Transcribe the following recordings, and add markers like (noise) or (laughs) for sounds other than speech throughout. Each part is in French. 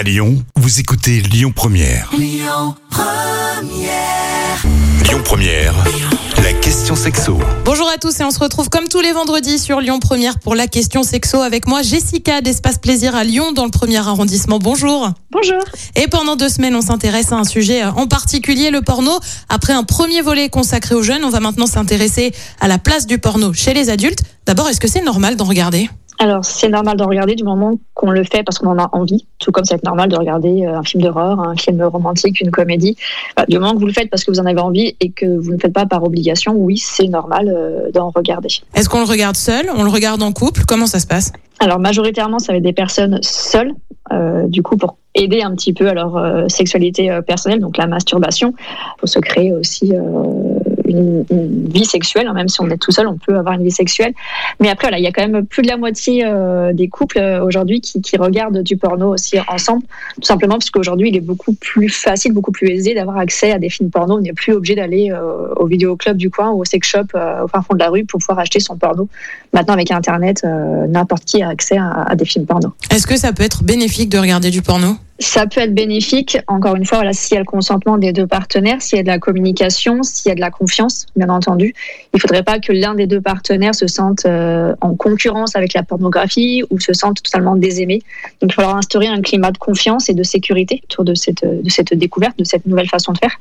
À Lyon, vous écoutez Lyon Première. Lyon Première. La question sexo. Bonjour à tous et on se retrouve comme tous les vendredis sur Lyon Première pour la question sexo avec moi Jessica d'Espace Plaisir à Lyon dans le premier arrondissement. Bonjour. Bonjour. Et pendant deux semaines, on s'intéresse à un sujet en particulier, le porno. Après un premier volet consacré aux jeunes, on va maintenant s'intéresser à la place du porno chez les adultes. D'abord, est-ce que c'est normal d'en regarder? Alors, c'est normal d'en regarder du moment qu'on le fait parce qu'on en a envie, tout comme c'est normal de regarder euh, un film d'horreur, un film romantique, une comédie. Bah, du moment que vous le faites parce que vous en avez envie et que vous ne le faites pas par obligation, oui, c'est normal euh, d'en regarder. Est-ce qu'on le regarde seul On le regarde en couple? Comment ça se passe? Alors, majoritairement, ça va être des personnes seules, euh, du coup, pour aider un petit peu à leur euh, sexualité euh, personnelle, donc la masturbation, pour se créer aussi une, vie sexuelle, hein, même si on est tout seul, on peut avoir une vie sexuelle. Mais après, voilà, il y a quand même plus de la moitié euh, des couples euh, aujourd'hui qui, regardent du porno aussi ensemble, tout simplement parce qu'aujourd'hui, il est beaucoup plus facile, beaucoup plus aisé d'avoir accès à des films porno. On n'est plus obligé d'aller euh, au vidéoclub du coin ou au sex shop euh, au fin fond de la rue pour pouvoir acheter son porno. Maintenant, avec Internet, n'importe qui a accès à, à des films porno. Est-ce que ça peut être bénéfique de regarder du porno? Ça peut être bénéfique, encore une fois, voilà, s'il y a le consentement des deux partenaires, s'il y a de la communication, s'il y a de la confiance, bien entendu. Il ne faudrait pas que l'un des deux partenaires se sente euh, en concurrence avec la pornographie ou se sente totalement désaimé. Donc il falloir instaurer un climat de confiance et de sécurité autour de cette, de cette découverte, de cette nouvelle façon de faire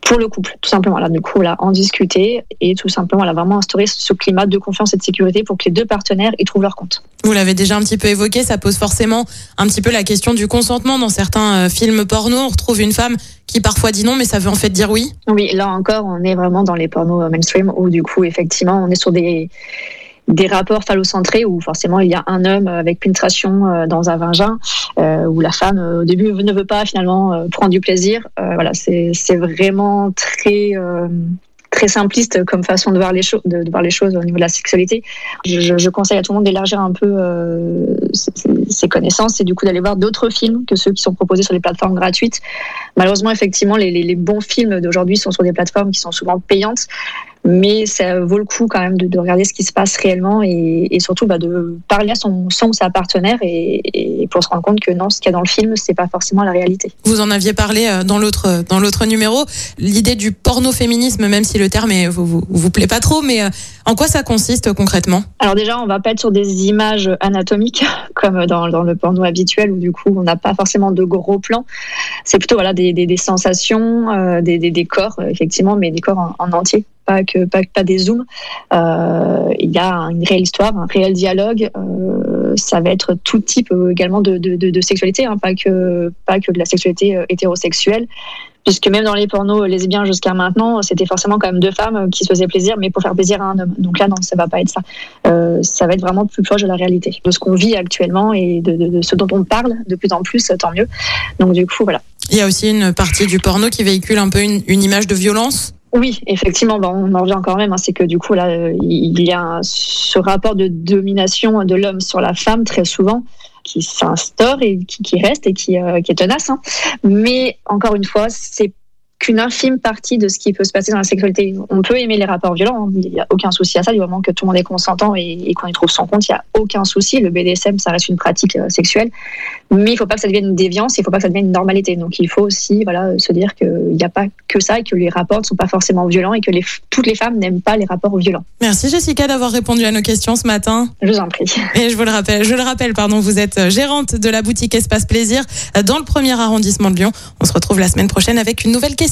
pour le couple, tout simplement. Là, du coup, là, en discuter et tout simplement, là, vraiment instaurer ce climat de confiance et de sécurité pour que les deux partenaires y trouvent leur compte. Vous l'avez déjà un petit peu évoqué, ça pose forcément un petit peu la question du consentement. Dans certains euh, films porno, on retrouve une femme qui parfois dit non, mais ça veut en fait dire oui. Oui, là encore, on est vraiment dans les pornos euh, mainstream où du coup, effectivement, on est sur des des rapports phallocentrés où forcément il y a un homme avec pénétration euh, dans un vagin euh, où la femme euh, au début ne veut pas finalement euh, prendre du plaisir. Euh, voilà, c'est vraiment très euh, très simpliste comme façon de voir les choses de, voir les choses au niveau de la sexualité. Je, je, conseille à tout le monde d'élargir un peu euh, ses, connaissances et du coup d'aller voir d'autres films que ceux qui sont proposés sur les plateformes gratuites. Malheureusement, effectivement, les, les bons films d'aujourd'hui sont sur des plateformes qui sont souvent payantes mais ça vaut le coup quand même de, de regarder ce qui se passe réellement et, et surtout bah, de parler à son, son ou sa partenaire et, et pour se rendre compte que non, ce qu'il y a dans le film, c'est pas forcément la réalité. Vous en aviez parlé euh, dans l'autre dans l'autre numéro, l'idée du porno-féminisme, même si le terme est, vous, vous, vous plaît pas trop, mais euh, en quoi ça consiste concrètement? Alors déjà, on va pas être sur des images anatomiques (laughs) comme dans, dans le porno habituel où du coup on n'a pas forcément de gros plans. C'est plutôt voilà des, des, des sensations, euh, des, des, des corps effectivement, mais des corps en, en entier pas que pas, pas des zooms. Euh, il y a une réelle histoire, un réel dialogue. Euh, ça va être tout type euh, également de, de, de, sexualité, hein, pas que pas que de la sexualité hétérosexuelle. Puisque même dans les pornos lesbiens jusqu'à maintenant, c'était forcément quand même deux femmes qui se faisaient plaisir, mais pour faire plaisir à un homme. Donc là, non, ça va pas être ça. Ça va être vraiment plus proche de la réalité, de ce qu'on vit actuellement et de, ce dont on parle de plus en plus, tant mieux. Donc du coup, voilà. Il y a aussi une partie du porno qui véhicule un peu une image de violence? Oui, effectivement, on en revient encore même. Hein, c'est que du coup, là, il y a ce rapport de domination de l'homme sur la femme très souvent qui s'instaure et qui, reste et qui, euh, est tenace. Hein. Mais encore une fois, c'est qu'une infime partie de ce qui peut se passer dans la sexualité. On peut aimer les rapports violents, hein. il n'y a aucun souci à ça, du moment que tout le monde est consentant et, et qu'on y trouve son compte, il n'y a aucun souci. Le BDSM, ça reste une pratique euh, sexuelle, mais il ne faut pas que ça devienne une déviance, il ne faut pas que ça devienne une normalité. Donc il faut aussi voilà, se dire qu'il n'y a pas que ça et que les rapports ne sont pas forcément violents et que les, toutes les femmes n'aiment pas les rapports violents. Merci Jessica d'avoir répondu à nos questions ce matin. Je vous en prie. (laughs) Et je vous le rappelle, je le rappelle, pardon, vous êtes gérante de la boutique Espace Plaisir dans le premier arrondissement de Lyon. On se retrouve la semaine prochaine avec une nouvelle question.